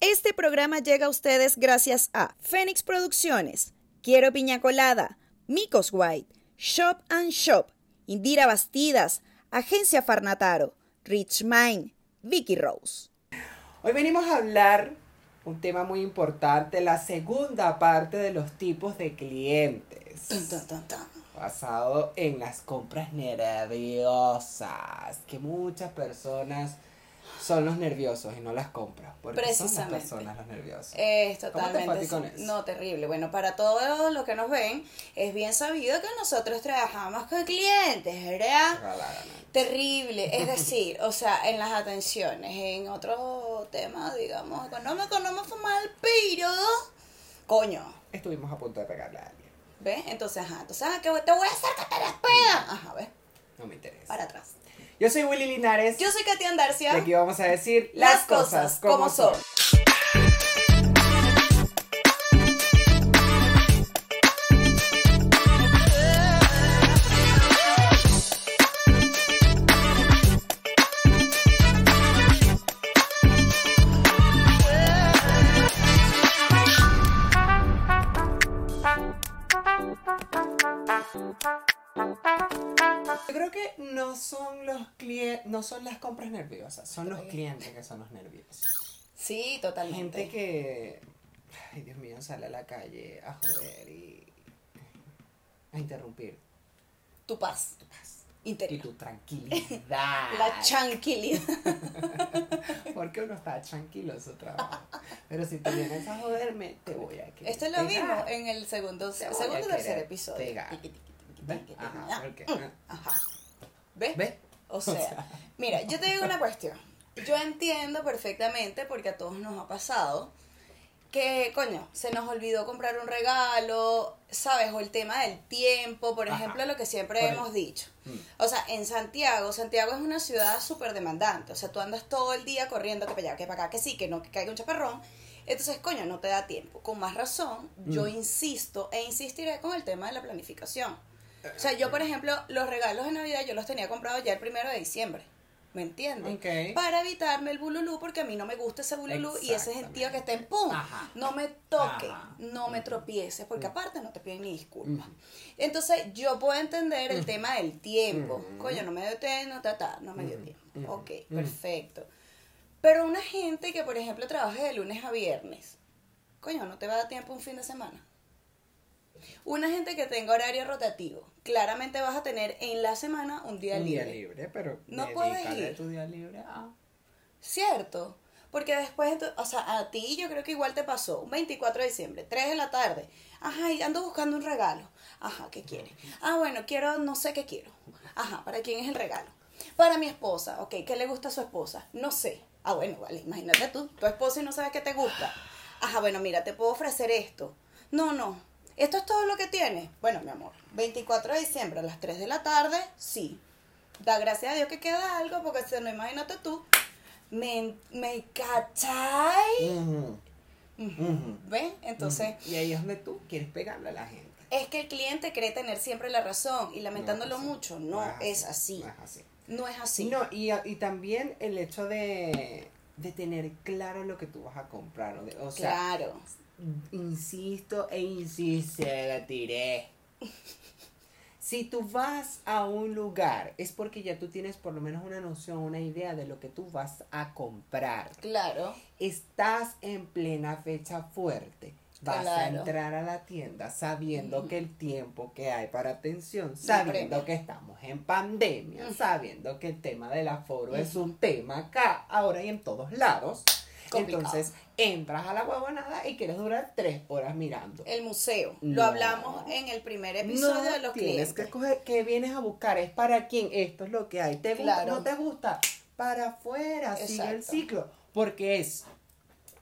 Este programa llega a ustedes gracias a Fénix Producciones, Quiero Piña Colada, Micos White, Shop and Shop, Indira Bastidas, Agencia Farnataro, Rich Mind, Vicky Rose. Hoy venimos a hablar un tema muy importante, la segunda parte de los tipos de clientes. Basado en las compras nerviosas, que muchas personas son los nerviosos y no las compras, porque son las Precisamente. personas los nerviosos. Es ¿Cómo te totalmente. a ti con eso? No, terrible. Bueno, para todos los que nos ven, es bien sabido que nosotros trabajamos con clientes, ¿verdad? Verdaderamente. Terrible, es decir, o sea, en las atenciones, en otro tema, digamos, económico, no me fue mal, pero, coño, Estuvimos a punto de pegarle a. ¿ves? Entonces, ajá, entonces, ajá, que te voy a hacer que te despedan. Ajá, ¿ves? No me interesa. Para atrás. Yo soy Willy Linares. Yo soy Katia Andarcia. Y aquí vamos a decir Las cosas como son. No son las compras nerviosas, son los clientes que son los nerviosos. Sí, totalmente. Gente que, ay Dios mío, sale a la calle a joder y a interrumpir Tu paz tu paz interior. y tu tranquilidad. La tranquilidad. Porque uno está tranquilo en su trabajo. Pero si te vienes a joderme, te voy a querer Esto lo pegar. vimos en el segundo, Te segundo tercer episodio. pegar. ¿Ves? ¿Ves? O sea, mira, yo te digo una cuestión. Yo entiendo perfectamente, porque a todos nos ha pasado, que, coño, se nos olvidó comprar un regalo, ¿sabes? O el tema del tiempo, por Ajá. ejemplo, lo que siempre hemos dicho. Mm. O sea, en Santiago, Santiago es una ciudad súper demandante. O sea, tú andas todo el día corriendo que para allá, que para acá, que sí, que no, que caiga un chaparrón. Entonces, coño, no te da tiempo. Con más razón, yo Mm. insisto e insistiré con el tema de la planificación. O sea, yo, por ejemplo, los regalos de Navidad yo los tenía comprados ya el primero de diciembre. ¿Me entiendes? Ok. Para evitarme el bululú, porque a mí no me gusta ese bululú y ese gentío que está en pum. Ajá. No me toque, Ajá. no me tropieces, porque aparte no te piden ni disculpas. Entonces, yo puedo entender el tema del tiempo. Coño, no me dio tiempo, no, ta, ta, no me dio tiempo. Ok, perfecto. Pero una gente que, por ejemplo, trabaja de lunes a viernes, coño, no te va a dar tiempo un fin de semana. Una gente que tenga horario rotativo, claramente vas a tener en la semana un día un libre. día libre, pero No puedes ir. tu día libre a ¿Cierto? Porque después, o sea, a ti yo creo que igual te pasó, un 24 de diciembre, 3 de la tarde. Ajá, y ando buscando un regalo. Ajá, ¿qué quieres? Ah, bueno, quiero, no sé qué quiero. Ajá, ¿para quién es el regalo? Para mi esposa, ok, ¿qué le gusta a su esposa? No sé. Ah, bueno, vale, imagínate tú, tu esposa y no sabes qué te gusta. Ajá, bueno, mira, te puedo ofrecer esto. No, no, esto es todo lo que tienes. Bueno, mi amor, 24 de diciembre a las 3 de la tarde, sí. Da gracias a Dios que queda algo, porque si no, imagínate tú, me, me cachai. Ujú. ¿Ves? Entonces. Y ahí es donde tú quieres pegarle a la gente. es que el cliente cree tener siempre la razón y lamentándolo No mucho, no, es así. No es así. No es así. No, y, y también el hecho de, de tener claro lo que tú vas a comprar. O sea, claro. Insisto e insistiré. Si tú vas a un lugar, es porque ya tú tienes por lo menos una noción, una idea de lo que tú vas a comprar. Claro. Estás en plena fecha fuerte. Vas a entrar a la tienda sabiendo que el tiempo que hay para atención, sabiendo que estamos en pandemia, sabiendo que el tema del aforo es un tema acá, ahora y en todos lados. Complicado. Entonces entras a la huevonada y quieres durar tres horas mirando. El museo. No. Lo hablamos en el primer episodio no de los tienes clientes. que coger, que vienes a buscar, es para quién, esto es lo que hay. ¿Te gusta? Claro. ¿No te gusta? Para afuera, sigue el ciclo. Porque es,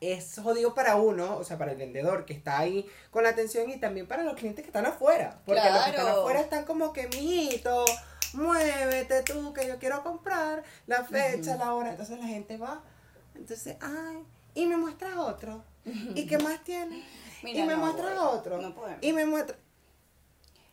es jodido para uno, o sea, para el vendedor que está ahí con la atención y también para los clientes que están afuera. Porque los que están Claro. afuera están como que, mijito, muévete tú, que yo quiero comprar la fecha, la hora. Entonces la gente va, entonces, ay, y me muestras otro. ¿Y qué más tienes? Mira, y me no, muestras otro. no podemos. y me muestra.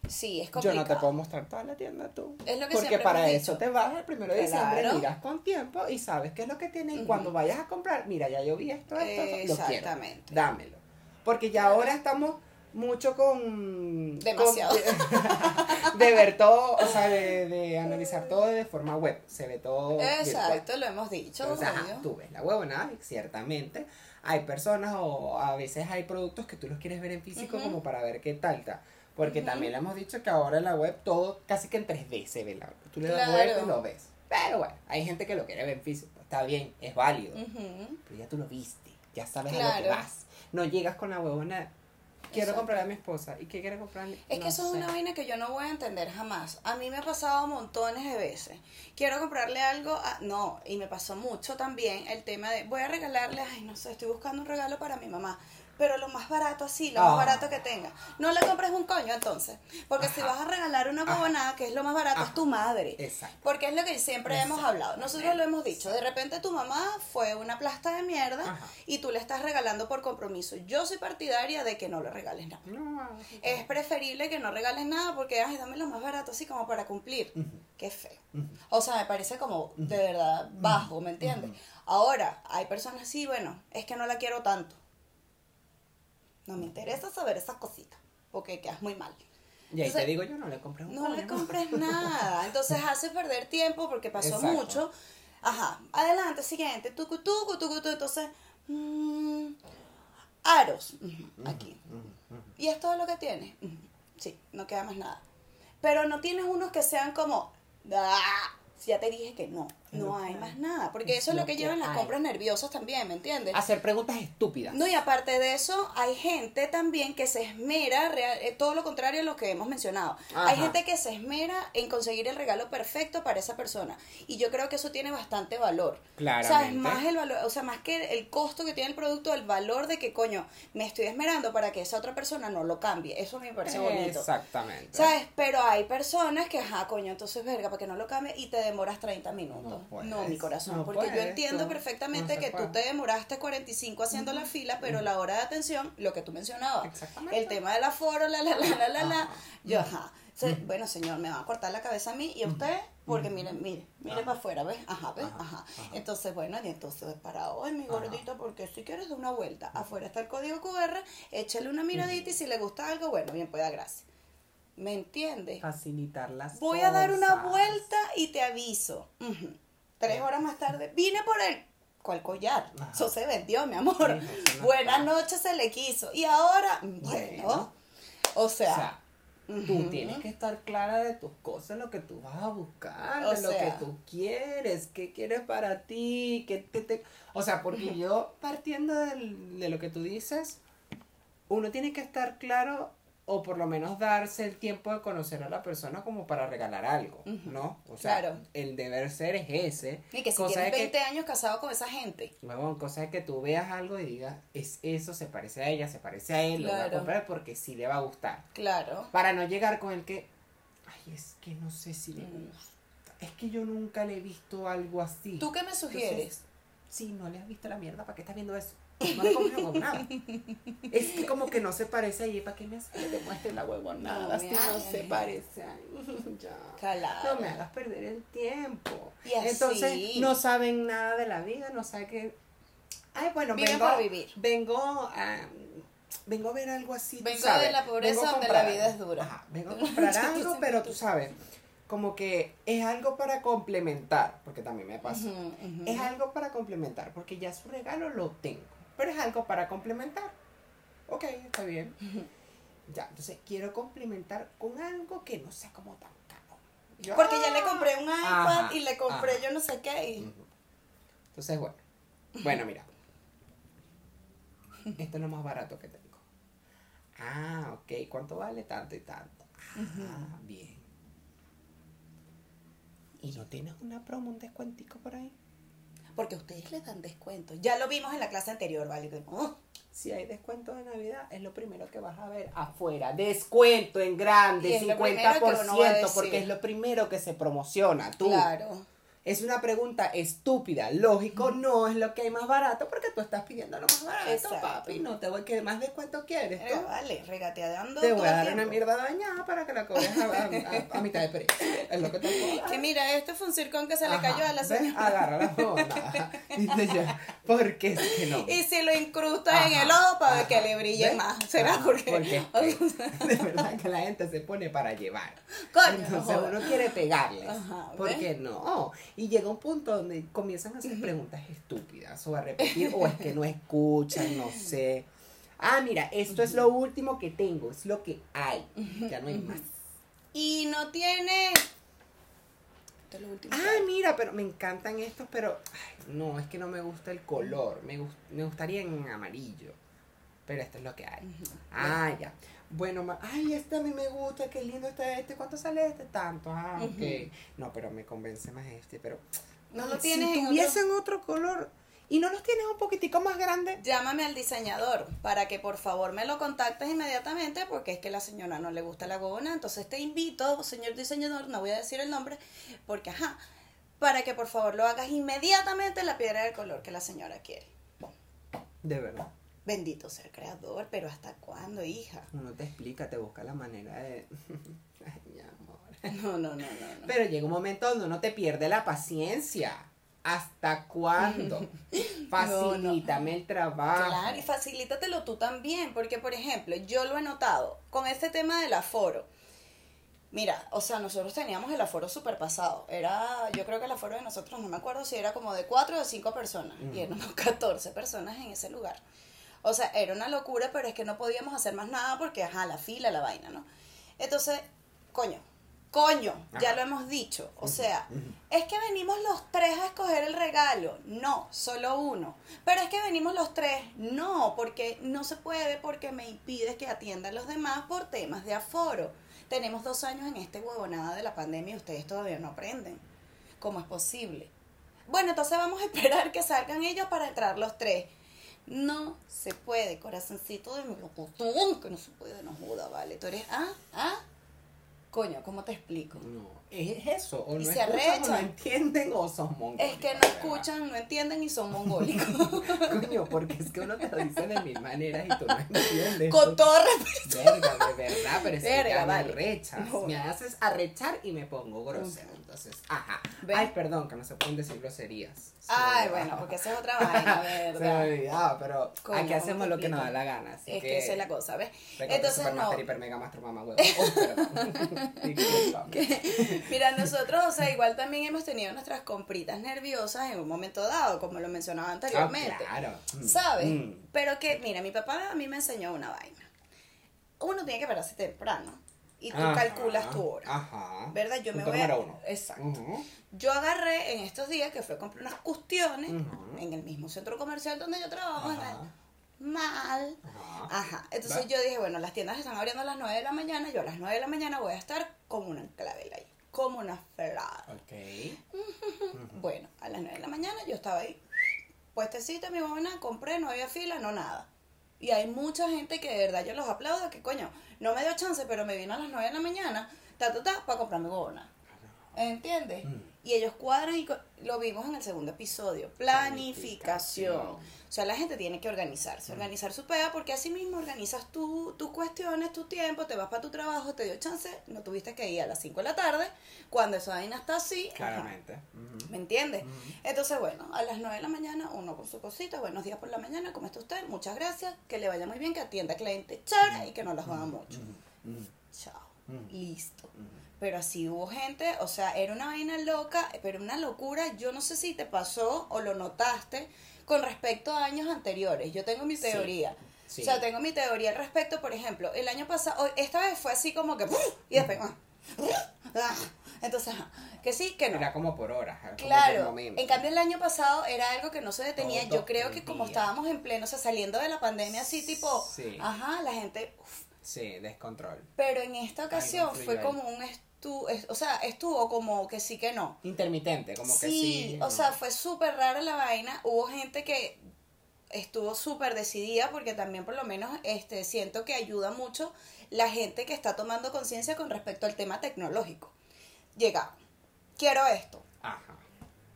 Sí, es Yo complicado. no te puedo mostrar toda la tienda tú. Es lo que Porque para eso dicho. te vas el primero de diciembre, Claro. miras con tiempo y sabes qué es lo que tiene. Y cuando vayas a comprar, mira, ya yo vi esto, esto, esto, lo quiero. Exactamente. Dámelo. Porque ya ahora estamos mucho con... Demasiado. con- de, de ver todo, o sea, de, de analizar todo de forma web. Se ve todo virtual. Exacto, lo hemos dicho. Entonces, ajá, tú ves la huevonada ciertamente hay personas o a veces hay productos que tú los quieres ver en físico Ujú. como para ver qué tal está. Porque Ujú. también le hemos dicho que ahora en la web todo casi que en 3D se ve la Tú le das Claro. web y lo ves. Pero bueno, hay gente que lo quiere ver en físico. Está bien, es válido. Ujú. Pero ya tú lo viste, ya sabes a lo que Claro. vas. No llegas con la huevona. Quiero Exacto. comprarle a mi esposa. ¿Y qué quiere comprarle? Es No que eso sé. es una vaina que yo no voy a entender jamás. A mí me ha pasado montones de veces. Quiero comprarle algo, a- no, y me pasó mucho también el tema de, voy a regalarle, ay, no sé, estoy buscando un regalo para mi mamá, pero lo más barato así, lo Ah. más barato que tenga. No le compres un coño entonces, porque si vas a regalar una huevonada, que es lo más barato, Ajá. es tu madre. Exacto. Porque es lo que siempre hemos hablado. Nosotros lo hemos dicho. De repente tu mamá fue una plasta de mierda Ajá. y tú le estás regalando por compromiso. Yo soy partidaria de que no le regales nada. No, Es preferible que no regales nada porque, ay, dame lo más barato así como para cumplir. Qué feo. O sea, me parece como de verdad bajo, ¿me entiendes? Ahora, hay personas así, bueno, es que no la quiero tanto. No me interesa saber esas cositas porque quedas muy mal. Y ahí Entonces, te digo yo, no le compré un No le compres nada. Entonces hace perder tiempo porque pasó Exacto. mucho. Ajá, adelante, siguiente, tucu, tucu, tucu, tucu. Entonces, mm, aros, aquí. ¿Y es todo lo que tiene? Ujú. Sí, no queda más nada. Pero no tienes unos que sean como, "Ah", si ya te dije que no, no hay más nada. Porque Es eso es lo que llevan las compras nerviosas también, ¿me entiendes? Hacer preguntas estúpidas. No, y aparte de eso, hay gente también que se esmera, real- eh, todo lo contrario a lo que hemos mencionado. Ajá. Hay gente que se esmera en conseguir el regalo perfecto para esa persona. Y yo creo que eso tiene bastante valor. Claramente. ¿Sabes? Más el valor, o sea, más que el costo que tiene el producto, el valor de que, coño, me estoy esmerando para que esa otra persona no lo cambie. Eso me parece bonito. Exactamente. ¿Sabes? Pero hay personas que, ajá, coño, entonces, verga, para que no lo cambie y te demoras 30 minutos. No puedes, No, mi corazón. no porque yo entiendo no, perfectamente no que tú te demoraste 45 haciendo la fila, pero la hora de atención, lo que tú mencionabas, Exactamente. el tema del aforo, la, la, la, la, la, la. Yo, ajá. Se- bueno, señor, me va a cortar la cabeza a mí y a usted, porque mire, mire, mire para afuera, ¿ves? Ajá, ¿ves? Ajá, Ajá. ajá. Entonces, bueno, y entonces parado, ay, mi gordito, porque si quieres dar una vuelta, afuera está el código QR, échale una miradita y si le gusta algo, bueno, bien, pueda, gracias. ¿Me entiendes? Facilitar las Voy a dar una vuelta y te aviso. Ujú. Tres horas más tarde, vine por el... ¿Cuál collar? Eso se vendió, mi amor. Sí, eso no Buenas noches se le quiso. Y ahora, bueno, Bueno. o O sea, tú tienes que estar clara de tus cosas, lo que tú vas a buscar, O de lo que tú quieres, qué quieres para ti, qué te, te- O sea, porque yo, partiendo del- de lo que tú dices, uno tiene que estar claro o por lo menos darse el tiempo de conocer a la persona como para regalar algo. ¿no? O sea, Claro. el deber ser es ese. y que si cosa tienes de que- 20 años casado con esa gente. Huevón, cosa de que tú veas algo y digas, es eso, se parece a ella, se parece a él, lo voy a comprar porque sí le va a gustar. Claro. Para no llegar con el que, ay, es que no sé si le Mm. gusta. Es que yo nunca le he visto algo así. ¿Tú qué me sugieres? Sí, no le has visto la mierda, ¿para qué estás viendo eso? No le compres con nada. Es que como que no se parece a ella, ¿para qué me haces que te muestre la huevonada? No si no se parece a ya. Claro. No me hagas perder el tiempo. Y así. Entonces no saben nada de la vida, no saben que. Ay, bueno, Viven vengo, vivir. vengo a. Vengo a ver algo así. tú Vengo sabes. de la pobreza donde la vida es dura. Ajá, vengo a comprar algo, pero tú- sabes, como que es algo para complementar, porque también me pasa. Es algo para complementar, porque ya su regalo lo tengo, pero es algo para complementar. Ok, está bien. Ya, entonces quiero complementar con algo que no sea como tan caro. Yo, Porque ya le compré un iPad Ajá, y le compré ajá. yo no sé qué. y-. Entonces, bueno. Bueno, mira. Esto es lo más barato que tengo. Ah, ok. ¿Cuánto vale? Tanto y tanto. Ah, bien. ¿Y no tienes una promo, un descuentico por ahí? Porque ustedes les dan descuento. Ya lo vimos en la clase anterior, ¿vale? Oh, Si hay descuento de Navidad, es lo primero que vas a ver afuera. Descuento en grande, Y es lo primero que uno va a 50%, decir. porque es lo primero que se promociona. Tú. Claro. Es una pregunta estúpida. Lógico, no es lo que hay más barato porque tú estás pidiendo lo más barato, Exacto. papi. No te voy a más de cuánto quieres. Eh, vale, regateando Te voy a dar una mierda dañada para que la cobres a, a- a- a mitad de precio. Es lo que te puedo dar. Que mira, este fue un circón que se le cayó a la señora. Agarra la onda. Dice yo, porque es que no. Y si lo incrusta en el ojo para ajá. que le brille ¿Ves? más. ¿Será porque? porque de verdad que la gente se pone para llevar. Coño, Entonces no uno quiere pegarles. ¿Por qué no? Y llega un punto donde comienzan a hacer preguntas estúpidas o a repetir o es que no escuchan, no sé. Ah, mira, esto es lo último que tengo, es lo que hay. Ya no hay más. Y no tiene. Ah, mira, pero me encantan estos, pero ay, no, es que no me gusta el color. Me, gus- me gustaría en amarillo. Pero esto es lo que hay. Ah, ya. Bueno, ma- ay, este a mí me gusta, qué lindo está este. ¿Cuánto sale este? Tanto. Ah, ok. No, pero me convence más este. Pero No lo si tienes en otro- tuviesen otro... color y no los tienes un poquitico más grande. Llámame al diseñador para que por favor me lo contactes inmediatamente porque es que la señora no le gusta la huevona. Entonces te invito, señor diseñador, no voy a decir el nombre, porque ajá, para que por favor lo hagas inmediatamente la piedra del color que la señora quiere. De verdad. Bendito sea el creador, pero ¿hasta cuándo, hija? Uno te explica, te busca la manera de... ay, mi amor. No, no, no, no. no. Pero llega un momento donde uno te pierde la paciencia. ¿Hasta cuándo? Facilítame el trabajo. Claro, y facilítatelo tú también, porque por ejemplo, yo lo he notado con este tema del aforo. Mira, o sea, nosotros teníamos el aforo super pasado. Era, yo creo que el aforo de nosotros, no me acuerdo si era como de cuatro o cinco personas. Y éramos 14 personas en ese lugar. O sea, era una locura, pero es que no podíamos hacer más nada porque, ajá, la fila, la vaina, ¿no? Entonces, coño, coño, ya lo hemos dicho. O sea, es que venimos los tres a escoger el regalo. No, solo uno. Pero es que venimos los tres. No, porque no se puede porque me impide que atienda a los demás por temas de aforo. Tenemos dos años en este huevonada de la pandemia y ustedes todavía no aprenden. ¿Cómo es posible? Bueno, entonces vamos a esperar que salgan ellos para entrar los tres. No se puede, corazoncito de mi que no se puede, no joda, vale. Tú eres, ah, ah, coño, ¿cómo te explico? No, es eso. O Y no se escuchan, o no entienden o son mongólicos. Es que no verdad. escuchan, no entienden y son mongólicos. Coño, porque es que uno te lo dice de mil maneras y tú no entiendes. Con todo respeto. Verga, de verdad, pero es que Verga, ya vale. me arrechas. No. Me haces arrechar y me pongo grosero. Entonces, ajá. ¿Ven? Ay, perdón, que no se pueden decir groserías. Se Ay, bueno, porque esa es otra vaina, Se me ¿verdad? olvidaba, pero Coño, aquí hacemos ¿cómo lo que nos da la gana. Así Es que, que esa es la cosa, ¿ves? Entonces, no. Hiper mega master mamá huevo. Oh. Mira, nosotros, o sea, igual también hemos tenido nuestras compritas nerviosas en un momento dado, como lo mencionaba anteriormente. Ah, claro. Mm, ¿Sabes? mm. Pero que, mira, mi papá a mí me enseñó una vaina. Uno tiene que pararse temprano y tú Ajá, calculas tu hora. Ajá. ¿Verdad? Yo me voy a... uno. Exacto. Yo agarré en estos días que fue a comprar unas cuestiones en el mismo centro comercial donde yo trabajo. Ajá. Mal. Ajá. Ajá. Entonces yo dije, bueno, las tiendas están abriendo a las 9 de la mañana. Yo a las 9 de la mañana voy a estar como una clavel ahí. Como una ferrada. Ok. Bueno, a las 9 de la mañana yo estaba ahí, puestecita, mi mamá, compré, no había fila, no nada. Y hay mucha gente que de verdad yo los aplaudo, que coño, no me dio chance, pero me vino a las 9 de la mañana, ta, ta, ta, para comprarme gobona. ¿Entiendes? Mm. Y ellos cuadran y lo vimos en el segundo episodio. Planificación. Planificación. O sea, la gente tiene que organizarse, organizar su pega, porque así mismo organizas tú, tus cuestiones, tu tiempo, te vas para tu trabajo, te dio chance, no tuviste que ir a las 5 de la tarde, cuando esa vaina está así. Claramente. ¿Me entiendes? Entonces, bueno, a las 9 de la mañana, uno con su cosita, buenos días por la mañana, ¿cómo está usted? Muchas gracias, que le vaya muy bien, que atienda cliente chévere y que no las joda mucho. Chao. Listo. Pero así hubo gente, o sea, era una vaina loca, pero una locura. Yo no sé si te pasó o lo notaste con respecto a años anteriores. Yo tengo mi teoría. Sí. O sea, tengo mi teoría al respecto. Por ejemplo, el año pasado, esta vez fue así como que. Y después. ah, Entonces, ajá, que sí, que no. Era como por horas. Claro, en cambio el año pasado era algo que no se detenía. Todo Yo creo que como estábamos en pleno, o sea, saliendo de la pandemia así tipo, Sí. ajá, la gente, uf. Sí, descontrol. pero en esta ocasión fue como un estu, es- o sea, estuvo como que sí que no. Intermitente, como que sí, sí. o no. sea, fue súper rara la vaina. Hubo gente que estuvo súper decidida porque también por lo menos este siento que ayuda mucho la gente que está tomando conciencia con respecto al tema tecnológico. Llega, quiero esto. Ajá.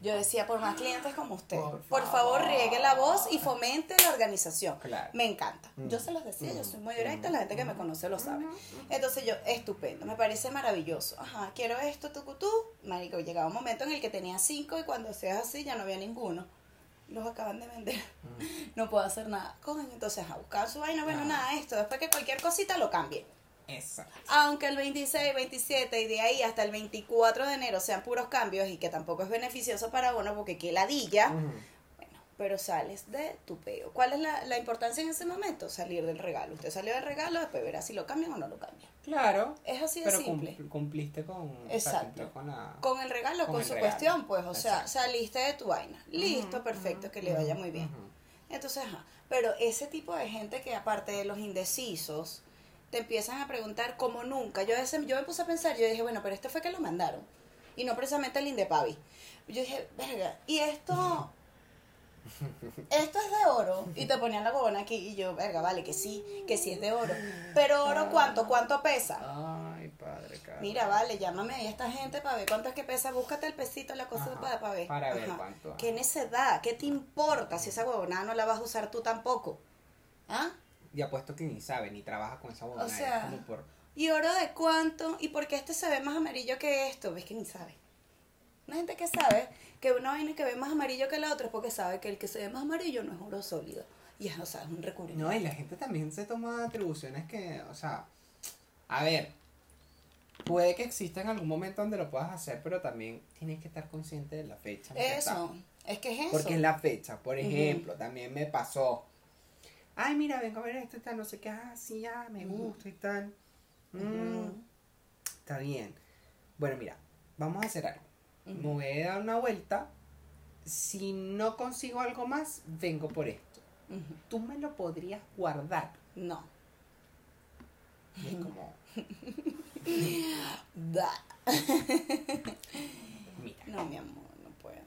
Yo decía, por más clientes como usted, por, Por favor favor. riegue la voz y fomente la organización. Claro. Me encanta. Yo Ujú. se los decía, yo soy muy directa, la gente que me conoce lo sabe. Entonces yo, estupendo, me parece maravilloso. Ajá, quiero esto, tucutú. Marico, llegaba un momento en el que tenía cinco y cuando seas así ya no había ninguno. Los acaban de vender. No puedo hacer nada. Cogen, entonces a buscar su vaina, bueno, Ah. nada, esto. Después que cualquier cosita lo cambie. Exacto. Aunque el 26, 27 y de ahí hasta el 24 de enero sean puros cambios y que tampoco es beneficioso para uno porque qué ladilla, bueno, pero sales de tu peo. ¿Cuál es la, la importancia en ese momento? Salir del regalo. Usted salió del regalo, después verá si lo cambian o no lo cambian. Claro. Es así de Pero simple. cum- cumpliste con, o sea, Exacto. con la... Con el regalo, Con con, el su regalo. cuestión, pues, o sea, saliste de tu vaina. Listo, perfecto, que le vaya muy bien. Entonces, ajá. Pero ese tipo de gente que aparte de los indecisos, te empiezan a preguntar como nunca. Yo, ese- yo me puse a pensar, yo dije, bueno, pero este fue que lo mandaron. Y no precisamente el Indepavi. Yo dije, verga, y esto... Esto es de oro. Y te ponían la huevona aquí. Y yo, verga, vale, que sí, que sí es de oro. Pero oro, ¿cuánto? ¿Cuánto pesa? Ay, padre, cara. Mira, vale, llámame ahí a esta gente para ver cuánto es que pesa. Búscate el pesito, la cosa Ajá, para, para ver. para ver Ajá. cuánto. ¿Qué necedad? ¿Qué te importa si esa huevonada no la vas a usar tú tampoco? ¿Ah? Y apuesto que ni sabe, ni trabaja con esa huevona. es sea, como por... ¿Y oro de cuánto? ¿Y por qué este se ve más amarillo que esto? Ves que ni sabe. Una gente que sabe que una vaina que ve más amarillo que la otra es porque sabe que el que se ve más amarillo no es oro sólido. Y es, o sea, es un recubrimiento. No, y la gente también se toma atribuciones que, o sea, a ver, puede que exista en algún momento donde lo puedas hacer, pero también tienes que estar consciente de la fecha. Eso, es que es eso. Porque es la fecha, por ejemplo, también me pasó. Ay, mira, vengo a ver esto y tal, no sé qué, ah, sí, ya, me Ujú. gusta y tal. Mm, Ujú. Está bien. Bueno, mira, vamos a hacer algo. Me voy a dar una vuelta. Si no consigo algo más, vengo por esto. Tú me lo podrías guardar. No. Y es como, Da. mira, No, mi amor, no puedo.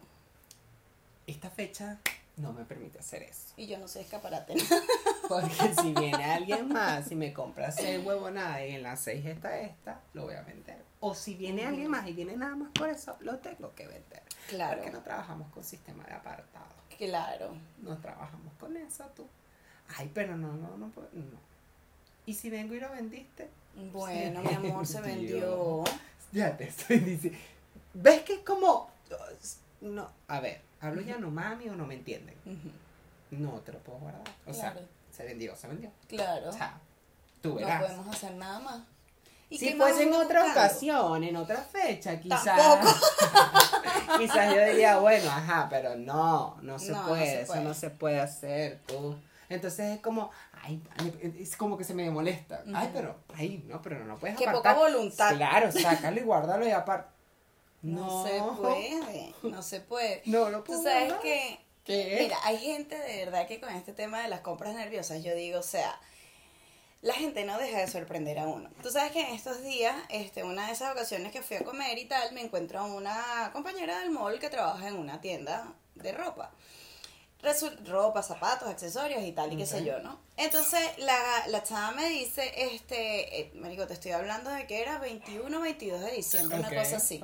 esta fecha no me permite hacer eso. Y yo no soy escaparate. Porque si viene alguien más y me compra seis huevonadas y en las seis está esta, lo voy a vender. O si viene alguien más y viene nada más por eso, lo tengo que vender. Claro. Porque no trabajamos con sistema de apartado. Claro. No trabajamos con eso tú. Ay, pero no, no, no, puedo- no. ¿Y si vengo y lo vendiste? Bueno, Sí, mi amor, se vendió. Ya te estoy diciendo. ¿Ves que es como... No, a ver, hablo ya no mami o no me entienden. No te lo puedo guardar. O sea, se vendió, se vendió. Claro. O sea, tú No verás. podemos hacer nada más. ¿Y Si fuese en otra ocasión, en otra fecha, quizás. Tampoco. quizás yo diría, bueno, ajá, pero no, no se, No, no puede, eso no se puede hacer, tú. Entonces es como, ay, es como que se me molesta. Ay, pero, ay, no, pero no, no puedes Qué apartar. poca voluntad. Claro, sácalo y guárdalo y aparte. No, se puede. No se puede. No lo puedo Tú sabes que. ¿Qué? Mira, hay gente de verdad que con este tema de las compras nerviosas, yo digo, o sea, la gente no deja de sorprender a uno. Tú sabes que en estos días, este, una de esas ocasiones que fui a comer y tal, me encuentro a una compañera del mall que trabaja en una tienda de ropa. Resul- ropa, zapatos, accesorios y tal, y qué sé yo, ¿no? Entonces, la, la chava me dice, este, eh, marico, te estoy hablando de que era 21 22 de diciembre, una cosa así.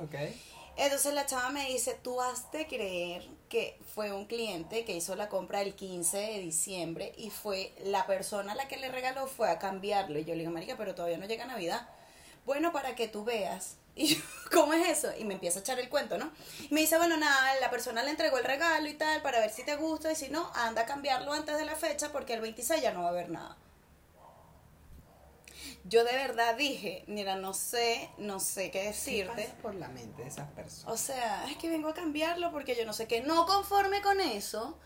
Entonces la chava me dice, tú has de creer que fue un cliente que hizo la compra el 15 de diciembre y fue la persona a la que le regaló fue a cambiarlo. Y yo le digo, marica, pero todavía no llega Navidad. Bueno, para que tú veas. Y yo, ¿cómo es eso? Y me empieza a echar el cuento, ¿no? Y me dice, bueno, nada, la persona le entregó el regalo y tal para ver si te gusta y si no, anda a cambiarlo antes de la fecha porque el 26 ya no va a haber nada. Yo de verdad dije, mira, no sé, no sé qué ¿Qué decirte. pasa por la mente de esas personas? O sea, es que vengo a cambiarlo porque yo no sé qué. No conforme con eso,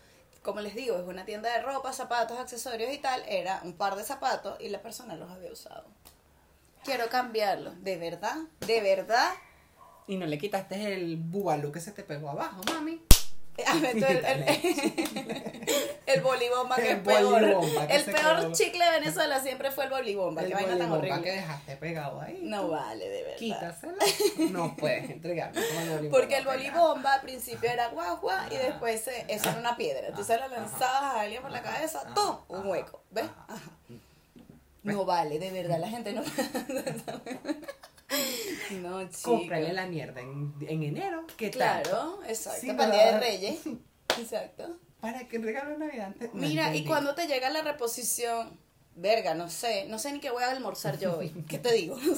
como les digo, es una tienda de ropa, zapatos, accesorios y tal. Era un par de zapatos y la persona los había usado. Quiero cambiarlo. ¿De verdad? ¿De verdad? Y no le quitaste el bubalú que se te pegó abajo, mami. El, el, el bolibomba que El es peor. que El se peor quedó. chicle de Venezuela siempre fue el bolibomba. El Qué vaina tan horrible. que dejaste pegado ahí. No tú. vale, de verdad. Quítasela. No puedes entregarme. Porque el bolibomba al principio era guau y después se- eso era una piedra. Entonces lo lanzabas a alguien por la cabeza, ¡tum! Un hueco. ¿Ves? Ajá. No vale, de verdad, la gente no. no, chico. cómprale la mierda en, en enero. ¿Qué tal? Claro, exacto. Sí, para Día de. Reyes. Exacto. Para que regalo Navidad. antes- no Mira, y cuando te llega la reposición, verga, no sé, no sé ni qué voy a almorzar yo hoy. ¿Qué te digo?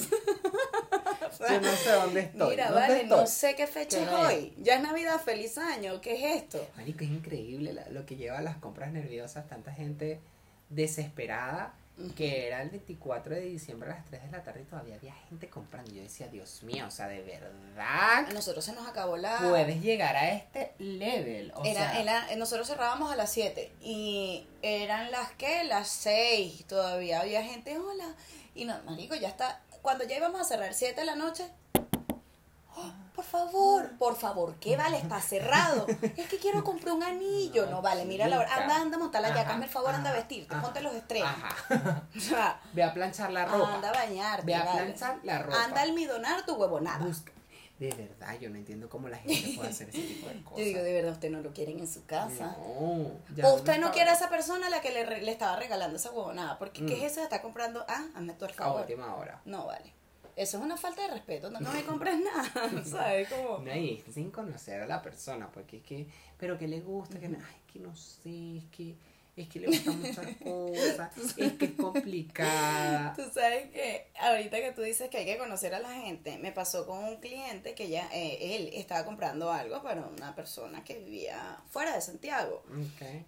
Yo no sé dónde estoy. Mira, ¿Dónde vale, estoy? no sé qué fecha ¿Qué es es? hoy. Ya es Navidad, feliz año. ¿Qué es esto? Marico, es increíble la- lo que lleva a las compras nerviosas, tanta gente desesperada, que era el 24 de diciembre a las 3 de la tarde y todavía había gente comprando. Yo decía, Dios mío, o sea, de verdad A nosotros se nos acabó la. puedes llegar a este level. O Era, sea, era- nosotros cerrábamos a las 7 y eran las que, las 6. Todavía había gente, hola. Y no, marico, ya está. Cuando ya íbamos a cerrar 7 de la noche, "Oh, por favor, por favor, ¿qué vale? Está cerrado. Es que quiero comprar un anillo. No, vale, mira la hora. Anda, anda, montala ya, Ajá, hazme el favor, anda a vestirte, ponte los extremos. Ajá. O sea, Ve a planchar la ropa. anda a bañarte. Ve a vale. planchar la ropa. Anda a almidonar tu huevonada. Busca. De verdad, yo no entiendo cómo la gente puede hacer ese tipo de cosas. Yo digo, de verdad, usted no lo quieren en su casa. No, ya O usted no quiere a esa persona a la que le, le estaba regalando esa huevonada. Porque, ¿qué Mm. es eso? Está comprando. Ah, hazme el A última hora. No vale. Eso es una falta de respeto. No, no me compres nada. ¿Sabes? Como. No, y sin conocer a la persona, porque es que, pero que le gusta, que, no- ay, que no sé, es que, es que le gustan muchas cosas, es que es complicada. Tú sabes que ahorita que tú dices que hay que conocer a la gente, me pasó con un cliente que ya eh, él estaba comprando algo para una persona que vivía fuera de Santiago.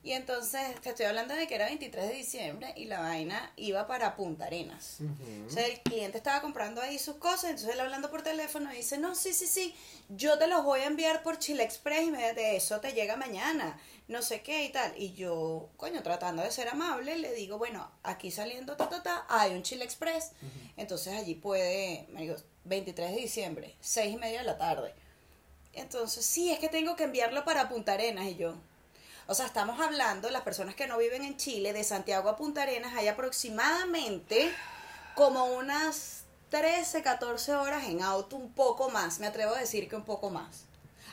Y entonces te estoy hablando de que era 23 de diciembre y la vaina iba para Punta Arenas. Ujú. O sea, el cliente estaba comprando ahí sus cosas, entonces él hablando por teléfono dice, no, sí, sí, sí, yo te los voy a enviar por Chile Express y me de eso te llega mañana, no sé qué y tal. Y yo, coño, tratando de ser amable, le digo, bueno, aquí saliendo, ta, ta, ta, hay un Chile Express, entonces allí puede, me digo, 23 de diciembre, 6 y media de la tarde. Entonces, sí, es que tengo que enviarlo para Punta Arenas y yo. O sea, estamos hablando, las personas que no viven en Chile, de Santiago a Punta Arenas, hay aproximadamente como unas 13, 14 horas en auto, un poco más. Me atrevo a decir que un poco más.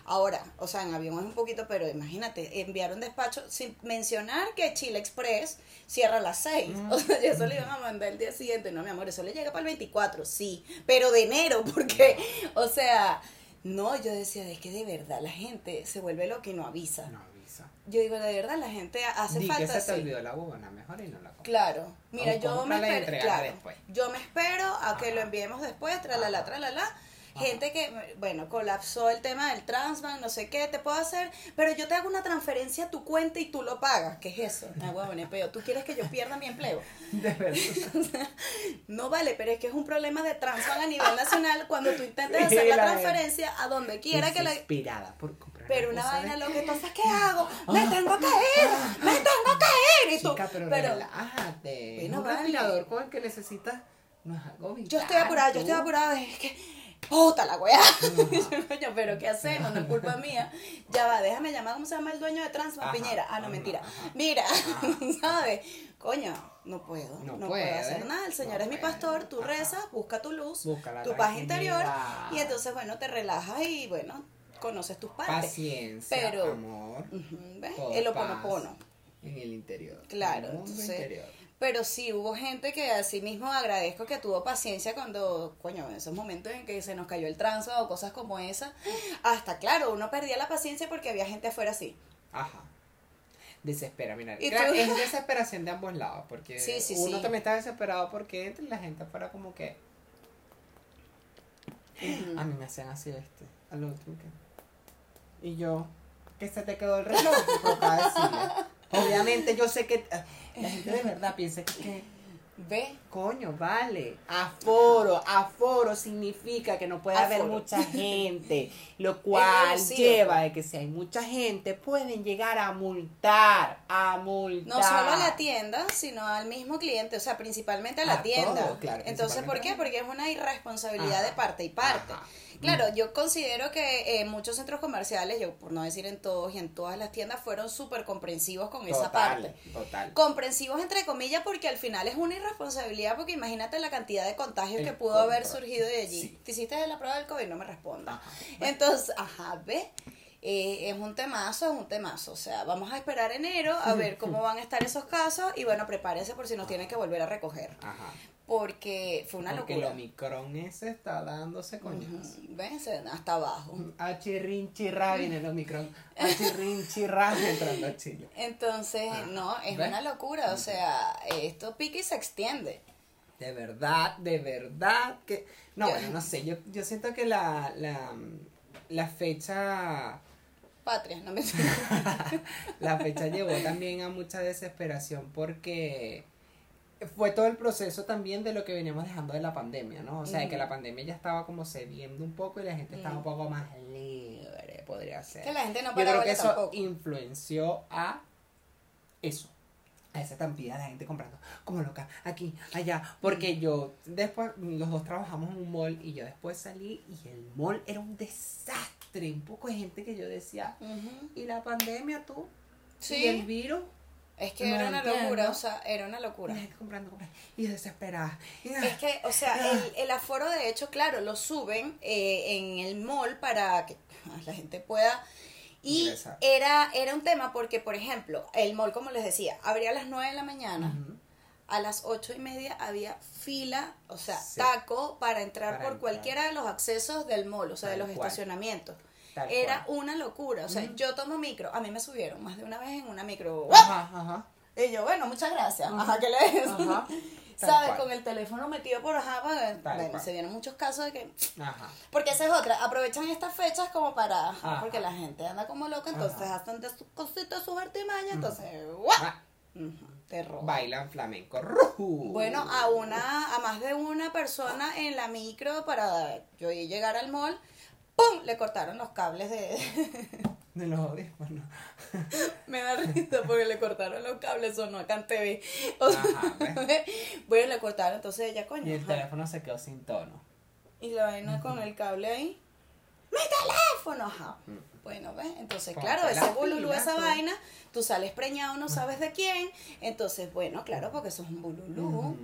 Ahora, o sea, en avión es un poquito, pero imagínate, enviar un despacho sin mencionar que Chile Express cierra a las 6. O sea, y eso le iban a mandar el día siguiente. No, mi amor, eso le llega para el 24, sí, pero de enero, porque, o sea, no, yo decía, es que de verdad la gente se vuelve loca y no avisa. No avisa. Yo digo, de verdad, la gente hace Di que falta se te olvidó la bobona, mejor y no la compras. Claro, mira, O yo me espero, claro, yo me espero a que lo enviemos después, tralala, tralala. Gente que, bueno, colapsó el tema del Transbank, no sé qué, te puedo hacer, pero yo te hago una transferencia a tu cuenta y tú lo pagas. ¿Qué es eso? Ah, huevón. ¿Tú quieres que yo pierda mi empleo? De verdad. No vale, pero es que es un problema de Transbank a nivel nacional cuando tú intentas hacer la la- transferencia a donde quiera que la... Desesperada por comprar Pero una vaina, de- lo que pasa es que hago, me tengo que ir, me tengo que ir. Y tú, Chica, pero, pero relájate. Bueno, un vale. respirador con el que necesitas no es algo vital. Yo estoy apurada, yo estoy apurada, es que puta la weá. Pero ¿qué hacemos? No es culpa mía. Ya va, déjame llamar, ¿cómo se llama el dueño de Transma? Piñera. Ah, no, mentira. Mira, ¿sabes? Coño, no puedo, No no, puede, puedo hacer nada. El Señor no es mi pastor, tú Ajá. rezas, busca tu luz, Busca tu paz interior y entonces, bueno, te relajas y, bueno, conoces tus partes. Paciencia, Pero- amor. ¿ves? El oponopono. En el interior. Claro, En el entonces- interior. Pero sí hubo gente que así mismo agradezco que tuvo paciencia cuando, coño, en esos momentos en que se nos cayó el tránsito o cosas como esa. Hasta claro, uno perdía la paciencia porque había gente afuera así. Ajá. Desespera, mira. ¿Y claro, es desesperación de ambos lados. Porque Sí, sí, uno sí. también está desesperado porque entre la gente afuera como que. A mí me hacían así este. Al último que. Y yo. Que se te quedó el reloj. Obviamente yo sé que. eh, La gente de verdad piensa que. ¿Ve? Coño, vale. Aforo, aforo significa que no puede haber mucha gente, lo cual lleva a que si hay mucha gente pueden llegar a multar, a multar. No solo a la tienda, sino al mismo cliente, o sea, principalmente a la A tienda. todo, claro, Entonces, ¿por qué? Porque es una irresponsabilidad Ajá, de parte y parte. ajá. Claro, yo considero que en muchos centros comerciales, yo por no decir en todos y en todas las tiendas, fueron súper comprensivos con esa parte. Total. comprensivos entre comillas porque al final es una irresponsabilidad porque imagínate la cantidad de contagios El que pudo haber surgido de allí. Sí. ¿Te hiciste la prueba del COVID? No me responda. Ajá. Entonces, ajá, ve. Eh, es un temazo, es un temazo. O sea, vamos a esperar enero a ver cómo van a estar esos casos y bueno, prepárese por si nos tienen que volver a recoger. Ajá. Porque fue una Porque locura. el Omicron ese está dándose coñazo. Ujú, ¿Ves? Hasta abajo. A chirrin chirra viene el Omicron. A chirrin chirra entrando a Chile. Entonces, no, es ¿Ves? una locura. O sea, esto pica y se extiende. De verdad, de verdad que... No, bueno, no sé, yo, yo siento que la, la, la fecha... Patria, no me La fecha llevó también a mucha desesperación porque fue todo el proceso también de lo que veníamos dejando de la pandemia, ¿no? O sea, de que la pandemia ya estaba como cediendo un poco y la gente estaba un poco más libre, podría ser. Que la gente no Yo creo que eso tampoco. influenció a eso. A esa estampida de gente comprando como loca, aquí, allá. Porque yo después, los dos trabajamos en un mall y yo después salí y el mall era un desastre. Un poco de gente que yo decía. ¿y la pandemia tú? Sí. ¿Y el virus? Es que No era una entiendo. locura, o sea, era una Y locura. gente comprando, comprando. Y desesperada. Y, Es que, o sea, el, el aforo de hecho, claro, lo suben eh, en el mall para que la gente pueda... Y Ingresar. era, era un tema porque, por ejemplo, el mall, como les decía, abría a las 9 de la mañana, a las ocho y media había fila, o sea, Sí. taco para entrar Para por entrar. cualquiera de los accesos del mall, o sea, de los cual. estacionamientos. Tal Era cual. una locura, o sea, yo tomo micro, a mí me subieron más de una vez en una micro. Ajá, ajá. Y yo, bueno, muchas gracias. Ajá. Ajá, ¿qué le es? Ajá. ¿Sabes? cual. Con el teléfono metido por ajá, pues, bueno, se dieron muchos casos de que... Ajá. Porque esa es otra, aprovechan estas fechas como para... ajá, porque la gente anda como loca, entonces hacen de sus cositas, sus artimañas, entonces... ¡guau! Ah, Ujú, te roban. Bailan flamenco. Bueno, a una, a más de una persona en la micro para yo llegar al mall, ¡pum! Le cortaron los cables de... De los audífonos. Me da risa porque le cortaron los cables, sonó acá en TV. O sea, Ajá, ¿ves? bueno, le cortaron, entonces ella, coño. Y el ajá. teléfono se quedó sin tono. Y la vaina con el cable ahí. ¡Mi teléfono! Ajá. Bueno, ¿ves? Entonces, Ponte claro, ese bululú, esa tú. vaina, tú sales preñado, no sabes de quién. Entonces, bueno, claro, porque eso es un bululú.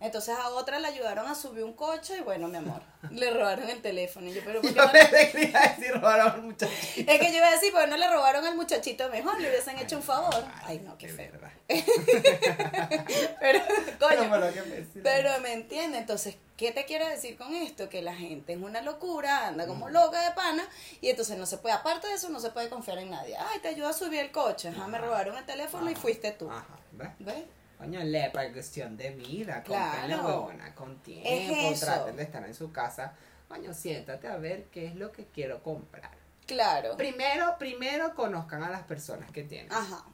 Entonces a otra le ayudaron a subir un coche y bueno, mi amor, le robaron el teléfono. Y yo, pero ¿por qué Yo no le- quería decir robaron un muchachito. Es que yo iba a decir, porque no le robaron al muchachito mejor, le hubiesen hecho un favor. Ay, no, qué feo. verdad. Pero, coño, que me pero me entiende. Entonces, ¿qué te quiero decir con esto? Que la gente es una locura, anda como loca de pana, y entonces no se puede, aparte de eso, no se puede confiar en nadie. Ay, te ayuda a subir el coche, ajá, me robaron el teléfono y fuiste tú. Ajá, ¿ves? ¿Ves? Coño, la cuestión de vida, Claro. cómprenle huevona con tiempo, Es traten de estar en su casa. Coño, siéntate a ver qué es lo que quiero comprar. Claro. Primero, primero conozcan a las personas que tienen. Ajá.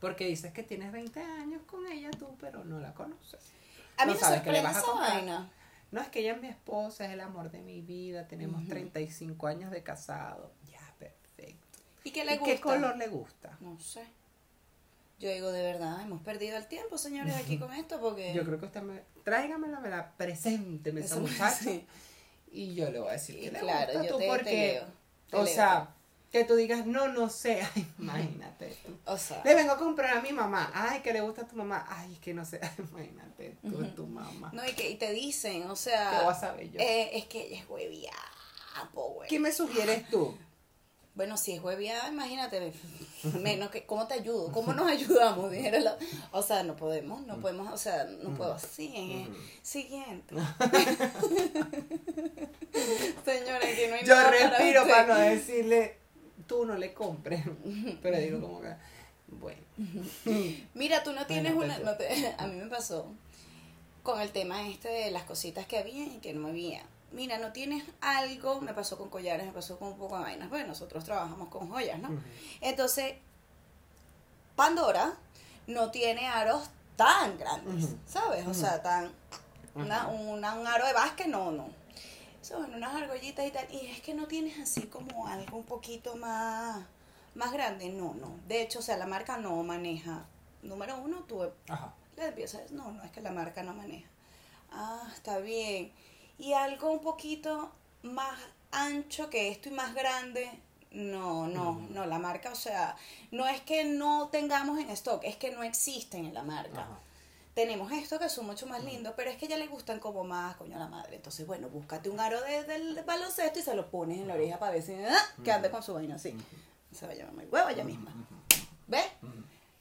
Porque dices que tienes 20 años con ella tú, pero no la conoces. A mí No me sabes qué le sorprende vas a esa comprar. vaina. No, es que ella es mi esposa, es el amor de mi vida, tenemos Ujú. 35 años de casado. Ya, perfecto. ¿Y qué le ¿Y gusta? qué color le gusta? No sé. Yo digo, de verdad, hemos perdido el tiempo, señores, aquí con esto, porque... Yo creo que usted me... Tráigamela, me la presénteme esa muchacha. sí. Y yo le voy a decir que le claro, gusta yo tú te- te porque... leo, te o leo. sea, que tú digas, no, no sé. Ay, imagínate tú. O sea, Le vengo a comprar a mi mamá. Ay, que le gusta a tu mamá. Ay, que no sé. Imagínate, tú es tu mamá. no, y, que, y te dicen, o sea... ¿Qué vas a saber yo? eh, es que ella es hueviada. ¿Qué me sugieres tú? Bueno, si es hueviada, imagínate, menos que, ¿cómo te ayudo? ¿Cómo nos ayudamos? Dijeron la- o sea, no podemos, no podemos, o sea, no puedo así. eh. Siguiente. Señora, que no hay Yo nada respiro para no decirle, tú no le compres. Pero digo como que, bueno. Mira, tú no tienes Bueno, una... no te- a mí me pasó con el tema este de las cositas que había y que no había. Mira, no tienes algo, me pasó con collares, me pasó con un poco de vainas. Bueno, nosotros trabajamos con joyas, ¿no? Entonces, Pandora no tiene aros tan grandes. ¿sabes? O sea, tan... Una- un aro de básquet, no, no. Son unas argollitas y tal. Y es que no tienes así como algo un poquito más, más grande. No, no. De hecho, o sea, la marca no maneja. Número uno, tú Ajá. le empiezas, no, no es que la marca no maneja. Ah, está bien. Y algo un poquito más ancho que esto y más grande. No, no, no, la marca, o sea, no es que no tengamos en stock, es que no existen en la marca tenemos esto que son mucho más lindos, pero es que ya le gustan como más, coño, a la madre. Entonces, bueno, búscate un aro de- del baloncesto y se lo pones en la oreja para ver si, ¡ah! que ande con su vaina así. Se va a llamar muy huevo ella misma. ¿Ves?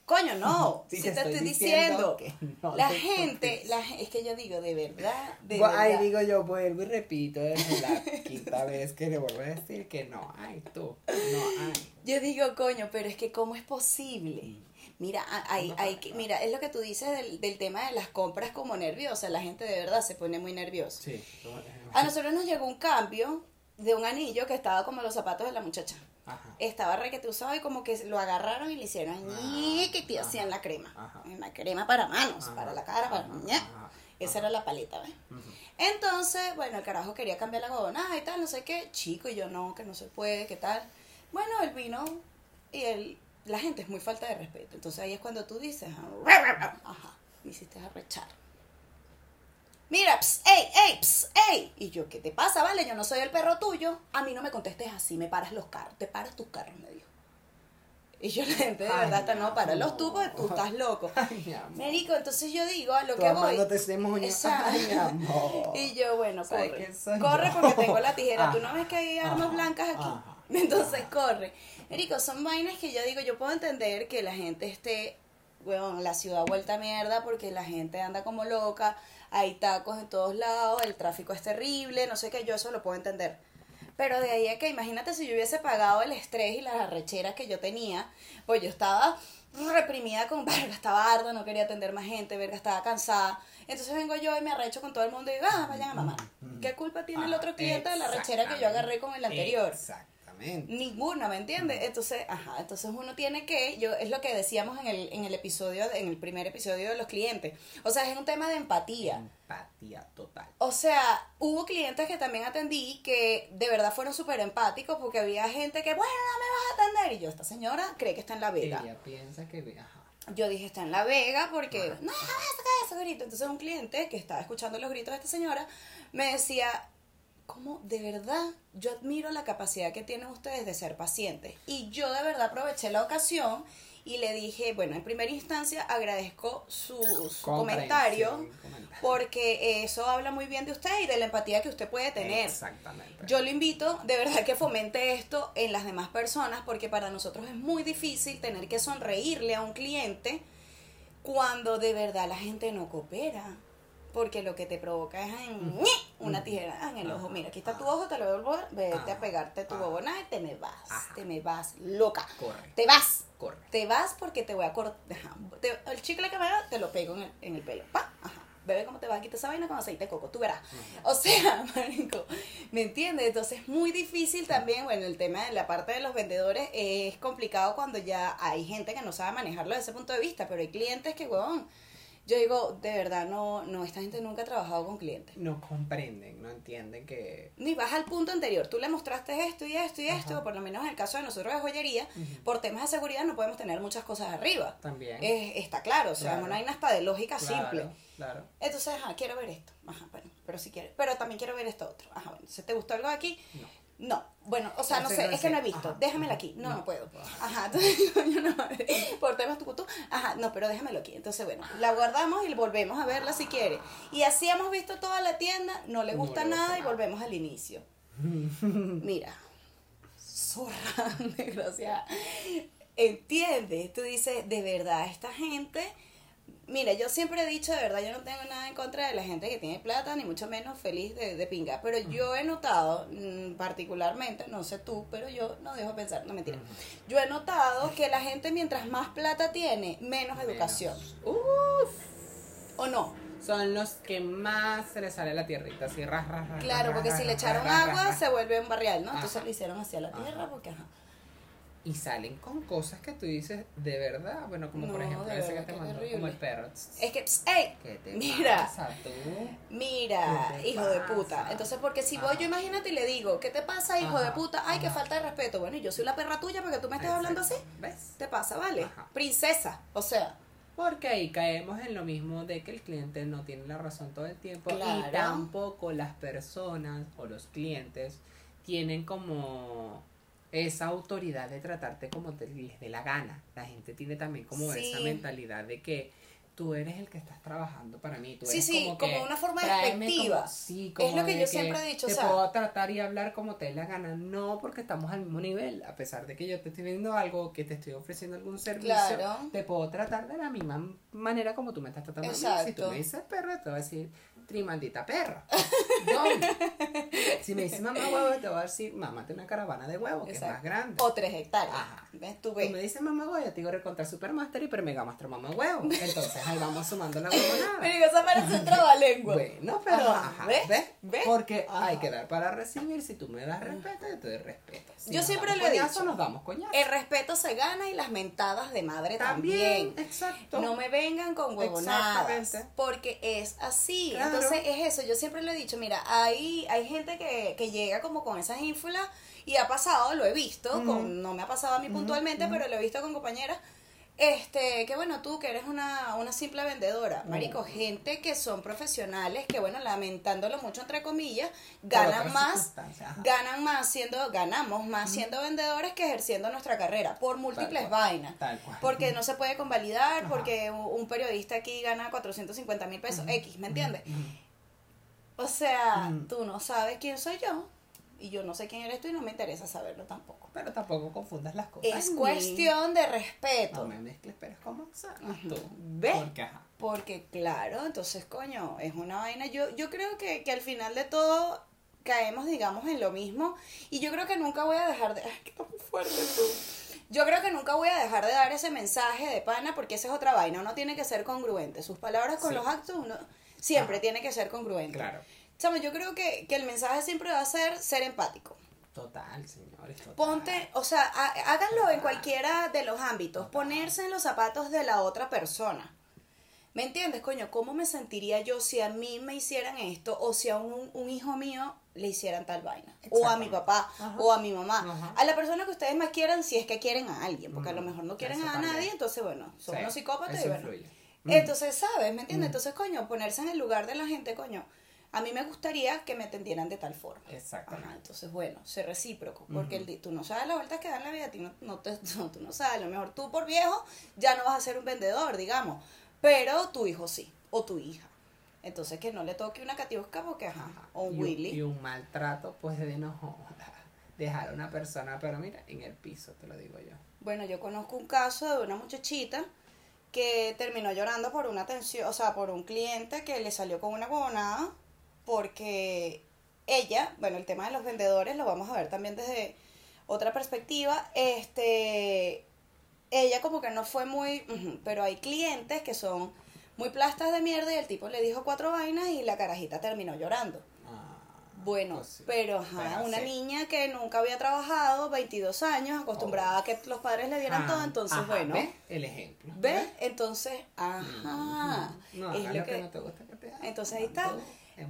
Coño, no. Sí, si te te, estoy estoy diciendo diciendo, que no la te gente, la, es que yo digo, de verdad, de verdad. digo yo, vuelvo y repito, es la quinta vez que le vuelvo a decir que no hay tú, no hay. Yo digo, coño, pero es que ¿cómo es posible? Mira, a- hay, hay que- mira, es lo que tú dices del, del tema de las compras como nerviosa. La gente de verdad se pone muy nerviosa. Sí. A nosotros nos llegó un cambio de un anillo que estaba como los zapatos de la muchacha. Ajá. Estaba requete usado y como que lo agarraron y le hicieron Ah, que te hacían la crema. Ajá. Una crema para manos, Ajá, para la cara, para Esa era la paleta, ¿ves? Entonces, bueno, el carajo quería cambiar la gobernada y tal, no sé qué. Chico, y yo no, que no se puede, qué tal. Bueno, él vino y él, la gente es muy falta de respeto. Entonces ahí es cuando tú dices, ah, ajá, me hiciste arrechar. Mira, ps, ey, ey, ps, ey. Y yo, ¿qué te pasa, vale? Yo no soy el perro tuyo. A mí no me contestes así, me paras los carros. Te paras tus carros, me dijo. Y yo, la gente de Ay, verdad está, no, para los tú porque tú estás loco. Ay, amor. Médico, entonces yo digo a lo que voy. Ay, mi amor. Y yo, bueno, ¿Sabes corre. Corre yo? porque tengo la tijera. Tú no ves que hay armas blancas aquí. Entonces corre. Erico, son vainas que yo digo, yo puedo entender que la gente esté, bueno, la ciudad vuelta a mierda porque la gente anda como loca, hay tacos en todos lados, el tráfico es terrible, no sé qué, yo eso lo puedo entender. Pero de ahí a que imagínate si yo hubiese pagado el estrés y las arrecheras que yo tenía, pues yo estaba reprimida con, verga, estaba arda, no quería atender más gente, verga, estaba cansada. Entonces vengo yo y me arrecho con todo el mundo y digo, ah, vayan a mamar. ¿Qué culpa tiene el Ah, otro cliente de la arrechera que yo agarré con el anterior? Exactamente. Ninguna, ¿me entiendes? Entonces, ajá, entonces uno tiene que, yo, es lo que decíamos en el, en el episodio, en el primer episodio de los clientes. O sea, es un tema de empatía. Empatía total. O sea, hubo clientes que también atendí que de verdad fueron súper empáticos porque había gente que, bueno, no me vas a atender. Y yo, esta señora cree que está en La Vega. Ella piensa que... Ajá. Yo dije, está en La Vega porque, Ajá. no, sacar ese grito. Entonces un cliente que estaba escuchando los gritos de esta señora me decía, ¿cómo de verdad yo admiro la capacidad que tienen ustedes de ser pacientes? Y yo de verdad aproveché la ocasión y le dije, bueno, en primera instancia agradezco sus comentarios porque eso habla muy bien de usted y de la empatía que usted puede tener. Exactamente. Yo le invito de verdad que fomente esto en las demás personas porque para nosotros es muy difícil tener que sonreírle a un cliente cuando de verdad la gente no coopera. Porque lo que te provoca es en ¡ñe! una tijera en el ojo. Mira, aquí está tu ojo, te lo voy a volver, vete a pegarte tu bobona y te me vas. Ajá. Te me vas, loca. Corre. Te vas. Corre. Te vas porque te voy a cortar. El chicle que me da, te lo pego en el, en el pelo. Pa, ajá. Bebé, ¿cómo te vas a quitar esa vaina con aceite de coco? Tú verás. O sea, marico, ¿me entiendes? Entonces es muy difícil también, bueno, el tema de la parte de los vendedores es complicado cuando ya hay gente que no sabe manejarlo desde ese punto de vista, pero hay clientes que, huevón, yo digo, de verdad, no, no, esta gente nunca ha trabajado con clientes. No comprenden, no entienden que... Ni vas al punto anterior. Tú le mostraste esto y esto y esto, Ajá. por lo menos en el caso de nosotros de joyería, por temas de seguridad no podemos tener muchas cosas arriba. También. Es- está claro, o sea, Claro. es una vaina hasta de lógica Claro, simple. Claro. Entonces, ajá, quiero ver esto. Ajá, bueno, pero si quieres. Pero también quiero ver esto otro. Ajá, bueno, ¿se te gustó algo de aquí? No. No. Bueno, o sea, no sé, es que no he visto. Ajá. Déjamelo aquí. No, No. no puedo. Ajá, entonces, coño, no. Por temas tu tú. Ajá, no, pero déjamelo aquí. Entonces, bueno, la guardamos y volvemos a verla si quiere. Y así hemos visto toda la tienda, no le No gusta le gusta nada y volvemos al inicio. Mira, zorra, desgraciada. ¿Entiendes? Tú dices, de verdad, esta gente. Mira, yo siempre he dicho, de verdad, yo no tengo nada en contra de la gente que tiene plata, ni mucho menos feliz de, de pinga. Pero yo he notado, mm, particularmente, no sé tú, pero yo no dejo pensar, no mentira. Yo he notado que la gente, mientras más plata tiene, menos educación. Uf. ¿O no? Son los que más se les sale la tierrita, así, ras, ras, ras, Claro, ras, porque ras, si le echaron agua, se vuelve un barrial, ¿no? Entonces lo hicieron hacia la tierra, porque ajá. Y salen con cosas que tú dices, de verdad, bueno, como por ejemplo ese que te que mandó, como el perro. Es que, ¡ey! ¿Qué te Mira. pasa tú? Mira, ¿Qué te hijo de puta. Entonces, porque si voy Ajá. yo, imagínate y le digo, ¿qué te pasa, hijo de puta? Ay, que ajá. falta de respeto. Bueno, y yo soy la perra tuya porque tú me estás hablando así. ¿Ves? ¿Te pasa, vale? Ajá. Princesa. O sea, Porque ahí caemos en lo mismo de que el cliente no tiene la razón todo el tiempo y tampoco las personas o los clientes tienen como esa autoridad de tratarte como te les dé la gana. La gente tiene también como Sí. esa mentalidad de que tú eres el que estás trabajando para mí. Tú Sí, eres sí, como, como que una forma despectiva. como- sí, Es como lo que yo siempre he dicho, o Te sea- puedo tratar y hablar como te dé la gana. No, porque estamos al mismo nivel. A pesar de que yo te estoy viendo algo, que te estoy ofreciendo algún servicio, Claro. te puedo tratar de la misma manera como tú me estás tratando a mí. Si Exacto. tú me dices perra, te voy a decir trimandita perra. Si me dices mamá huevo, te voy a decir mamate una caravana de huevos, que es más grande. O tres hectáreas. Ajá. ¿Ves? Tú Tú me ves. dices mamá huevo, yo te digo recontra supermaster y pero mega master mamá huevo. Entonces ahí vamos sumando la huevonada. Me digo, eso parece un trabalengua. Bueno, pero Ajá, ajá, ¿ves? ¿ves? ¿Ves? Porque Ajá. hay que dar para recibir. Si tú me das respeto, yo te doy respeto. Si Yo siempre lo he coñazo, dicho. nos damos coñazo. El respeto se gana y las mentadas de madre También, también. exacto. No me vengan con huevonadas. Porque es así. Claro. Entonces es eso. Yo siempre le he dicho, mira, hay, hay gente que, que llega como con esas ínfulas y ha pasado, lo he visto, con, no me ha pasado a mí puntualmente, pero lo he visto con compañeras. Este, que bueno, tú que eres una, una simple vendedora, marico, gente que son profesionales, que bueno, lamentándolo mucho entre comillas, ganan más, ganan más siendo, ganamos más siendo vendedores que ejerciendo nuestra carrera, por múltiples vainas. tal cual. Porque no se puede convalidar, Ajá. porque un periodista aquí gana 450 mil pesos X, ¿me entiendes? O sea, tú no sabes quién soy yo y yo no sé quién eres tú y no me interesa saberlo tampoco. Pero tampoco confundas las cosas. Es cuestión de respeto. No me mezcles peras con manzanas tú. ¿Ves? Porque, ajá. Porque claro, entonces coño, es una vaina. Yo, yo creo que, que al final de todo caemos, digamos, en lo mismo. Y yo creo que nunca voy a dejar de. Ay, que muy fuerte tú. Yo creo que nunca voy a dejar de dar ese mensaje de pana porque esa es otra vaina. Uno tiene que ser congruente. Sus palabras con Sí. los actos, uno siempre Ajá. tiene que ser congruente. Claro. Chamo, yo creo que, que el mensaje siempre va a ser ser empático. Total, señores. Total. Ponte, o sea, há- háganlo en cualquiera de los ámbitos, ponerse en los zapatos de la otra persona. ¿Me entiendes, coño? ¿Cómo me sentiría yo si a mí me hicieran esto o si a un, un hijo mío le hicieran tal vaina? O a mi papá Ajá. o a mi mamá. Ajá. A la persona que ustedes más quieran si es que quieren a alguien, porque a lo Mm, mejor no quieren eso a también. nadie, entonces bueno, son Sí, unos psicópatas eso y bueno. Mm. Entonces, ¿sabes? ¿Me entiendes? Entonces, coño, ponerse en el lugar de la gente, coño. A mí me gustaría que me atendieran de tal forma. Ajá, entonces, bueno, ser recíproco, porque el di- tú no sabes las vueltas que da en la vida, a ti no, no te, no, tú no sabes, a lo mejor tú por viejo ya no vas a ser un vendedor, digamos, pero tu hijo sí, o tu hija. Entonces, que no le toque una catiusca porque, ajá, o un y, Willy. y un maltrato, pues de no dejar a una persona, pero mira, en el piso, te lo digo yo. Bueno, yo conozco un caso de una muchachita que terminó llorando por una atención, o sea, por un cliente que le salió con una huevonada porque ella, bueno, el tema de los vendedores lo vamos a ver también desde otra perspectiva, este, ella como que no fue muy, pero hay clientes que son muy plastas de mierda y el tipo le dijo cuatro vainas y la carajita terminó llorando. Ah, Bueno, pues sí. pero ajá, una sí. niña que nunca había trabajado, 22 años, acostumbrada a que los padres le dieran Ah, todo, entonces ajá, bueno, ¿ves? El ejemplo. ¿ves? Entonces, ajá, No, es hagas lo lo que que... no te gusta que te. Entonces ahí está. Todo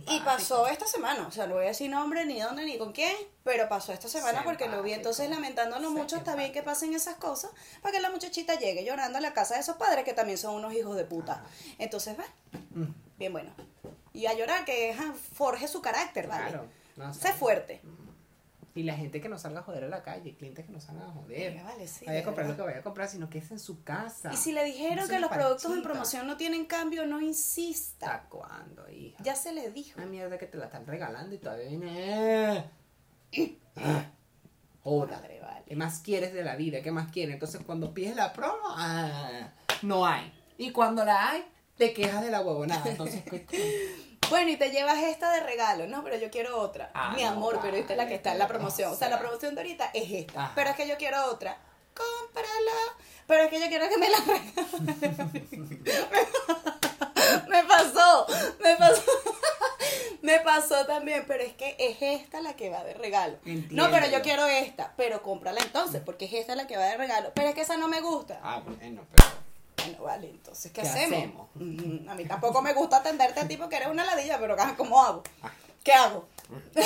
Y pasó esta semana, o sea, no voy a decir nombre, ni dónde, ni con quién, pero pasó esta semana porque lo vi, entonces lamentándolo mucho, está bien que pasen esas cosas, para que la muchachita llegue llorando a la casa de esos padres que también son unos hijos de puta. Ajá. Entonces, ¿ves? Mm, Bien bueno. Y a llorar, que forje su carácter, ¿vale? Claro. no Sé fuerte. Y la gente que no salga a joder a la calle, clientes que no salgan a joder. Verga, vale, sí, vaya a comprar lo que vaya a comprar, sino que es en su casa. Y si le dijeron No que los productos en promoción no tienen cambio, no insista. ¿Hasta cuándo, hija? Ya se le dijo. Una mierda que te la están regalando y todavía viene. Ah, Joda. Madre, vale. ¿Qué más quieres de la vida? ¿Qué más quieres? Entonces, cuando pides la promo, ah, no hay. Y cuando la hay, te quejas de la huevonada. Entonces, ¿qué? Bueno, y te llevas esta de regalo. No, pero yo quiero otra. Ah, Mi no, amor, pero esta es la que está en la promoción. O sea, la promoción de ahorita es esta. Ajá. Pero es que yo quiero otra. Cómprala. Pero es que yo quiero que me la regalen. me pasó. Me pasó. Me pasó también, pero es que es esta la que va de regalo. No, pero yo quiero esta, pero cómprala entonces, porque es esta la que va de regalo. Pero es que esa no me gusta. Ah, bueno, pero. Bueno, vale, entonces, ¿qué, ¿Qué hacemos? hacemos? Ujú, A mí tampoco me gusta atenderte a ti porque eres una ladilla, pero ¿cómo hago? ¿Qué hago?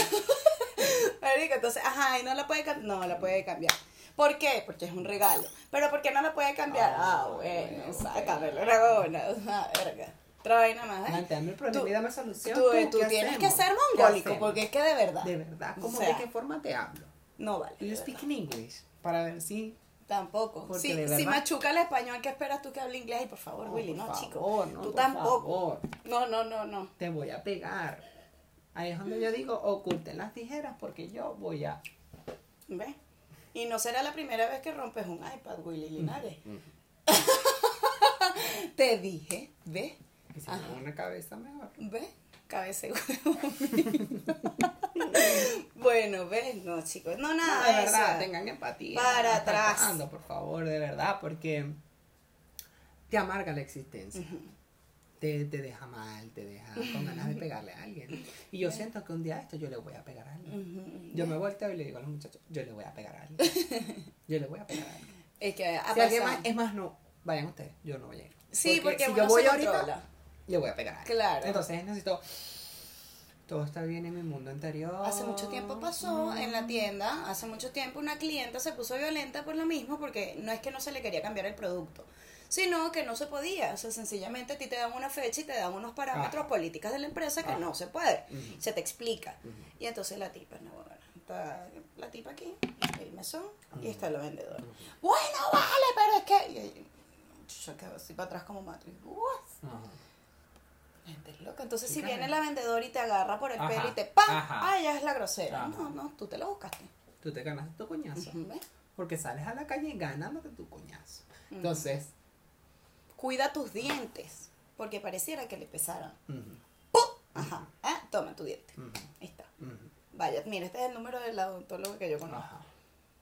Entonces, ajá, y no la puede cambiar. No, la puede cambiar. ¿Por qué? Porque es un regalo. ¿Pero por qué no la puede cambiar? Ah, Ah, bueno, bueno, sácame la dragona. Ah, verga. Otra vaina más, ¿eh? El problema Tú- y dame solución. Tú, ¿Tú tú qué tienes hacemos? que ser ¿Qué mongólico, porque es que de verdad. De verdad, ¿cómo O sea, de qué forma te hablo? No vale. You speak in English? Para ver si Tampoco. Porque Si, machuca el español, ¿qué esperas tú que hable inglés? Y por favor, No, Willy, por no, chico. favor, no, tú por tampoco. favor. No, no, no, no. Te voy a pegar. Ahí es donde yo digo, oculten las tijeras porque yo voy a... ¿Ves? Y no será la primera vez que rompes un iPad, Willy Linares. Te dije, ¿ves? Que si una cabeza mejor. ¿Ves? Cabeza bueno, ¿ves? No, chicos, no No, nada. de verdad, eso. tengan empatía. Para no atrás. pagando, por favor, de verdad, porque te amarga la existencia. te, te deja mal, te deja con ganas de pegarle a alguien. Y yo siento que un día esto yo le voy a pegar a alguien. Yo me volteo y le digo a los muchachos, yo le voy a pegar a alguien. Yo le voy a pegar a alguien. Es que Si alguien más, es más, no, vayan ustedes, yo no voy a ir. Sí, porque si uno yo voy ahorita. Le voy a pegar. Claro. Entonces necesito todo está bien en mi mundo interior. Hace mucho tiempo pasó en la tienda, hace mucho tiempo una clienta se puso violenta por lo mismo, porque no es que no se le quería cambiar el producto, sino que no se podía. O sea, sencillamente a ti te dan una fecha y te dan unos parámetros Ajá. políticas de la empresa que Ajá. no se puede. Ujú. Se te explica. Y entonces la tipa, no, bueno, está la tipa aquí, el mesón, y está la vendedora. Bueno, vale, pero es que... Y yo quedo así para atrás como matriz. Loca. Entonces, si viene la vendedora y te agarra por el Ajá, pelo y te ¡pam! ajá. ¡Ah, ya es la grosera! Ajá. No, no, tú te lo buscaste. Tú te ganas tu coñazo. ¿ves? Porque sales a la calle ganándote tu coñazo. Entonces, Cuida tus dientes, porque pareciera que le pesaran. ujú, Ajá. Ah, toma tu diente. Ahí está. Vaya, mira, este es el número del odontólogo que yo conozco.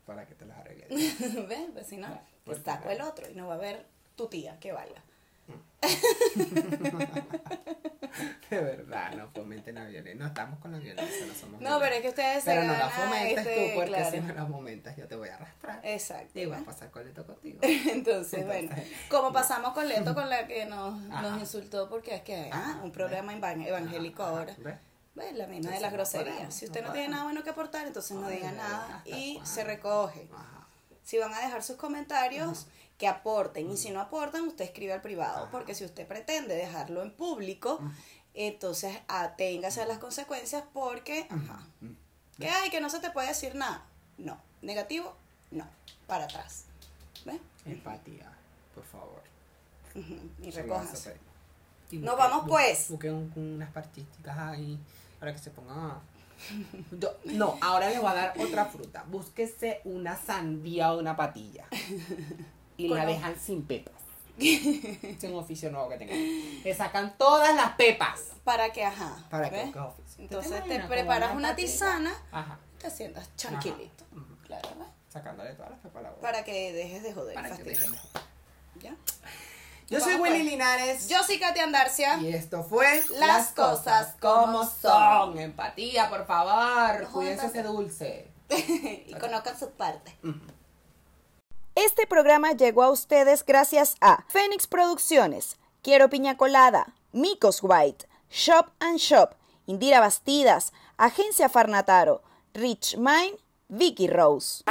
Para que te las arregles. ¿Ves? Pues si no, te pues, saco el otro y no va a haber tu tía que valga. De verdad, no fomenten la violencia. No estamos con la violencia, no somos No, pero es que ustedes se Pero no la fomentes este, tú, porque claro. si me la fomentas yo te voy a arrastrar. Exacto. Y voy a ¿ves? pasar coleto contigo. Entonces, bueno, como pasamos con Leto con la que nos, Ajá. nos insultó porque es que, ah, Ajá. un programa evan- evangélico Ajá, ahora. ¿ves? ¿Ves? La misma de Entonces, las no groserías. podemos, Si no usted no tiene podemos. nada bueno que aportar, entonces no diga nada y ¿hasta se recoge. Ajá. Si van a dejar sus comentarios, que aporten. Y si no aportan, usted escribe al privado. Ajá. Porque si usted pretende dejarlo en público, entonces aténgase a las consecuencias porque, ajá. ¿Qué hay? Que no se te puede decir nada. No. Negativo, no. Para atrás. ¿Ves? Empatía, por favor. Y recójase. eso, y Nos busque- vamos, pues. Busque un- unas partísticas ahí para que se pongan. Yo- no, ahora les voy a dar otra fruta. Búsquese una sandía o una patilla. Y la dejan sin pepas. es un oficio nuevo que tengan. Le sacan todas las pepas. Para que, ajá. Para que oficio. Entonces ¿Te preparas una patilla? tisana, Ajá. te sientas tranquilito. Ajá. Claro, ¿ves? Sacándole todas las pepas a la boca. Para que dejes de joder. Para que dejen de joder. ¿Ya? Yo soy Willy. Linares. Yo soy Katy Andarcia. Y esto fue Las cosas como son. Empatía, por favor. No Cuídense ese dulce. y conozcan su parte. Este programa llegó a ustedes gracias a Fénix Producciones, Quiero Piña Colada, Micos White, Shop and Shop, Indira Bastidas, Agencia Farnataro, Rich Mind, Vicky Rose.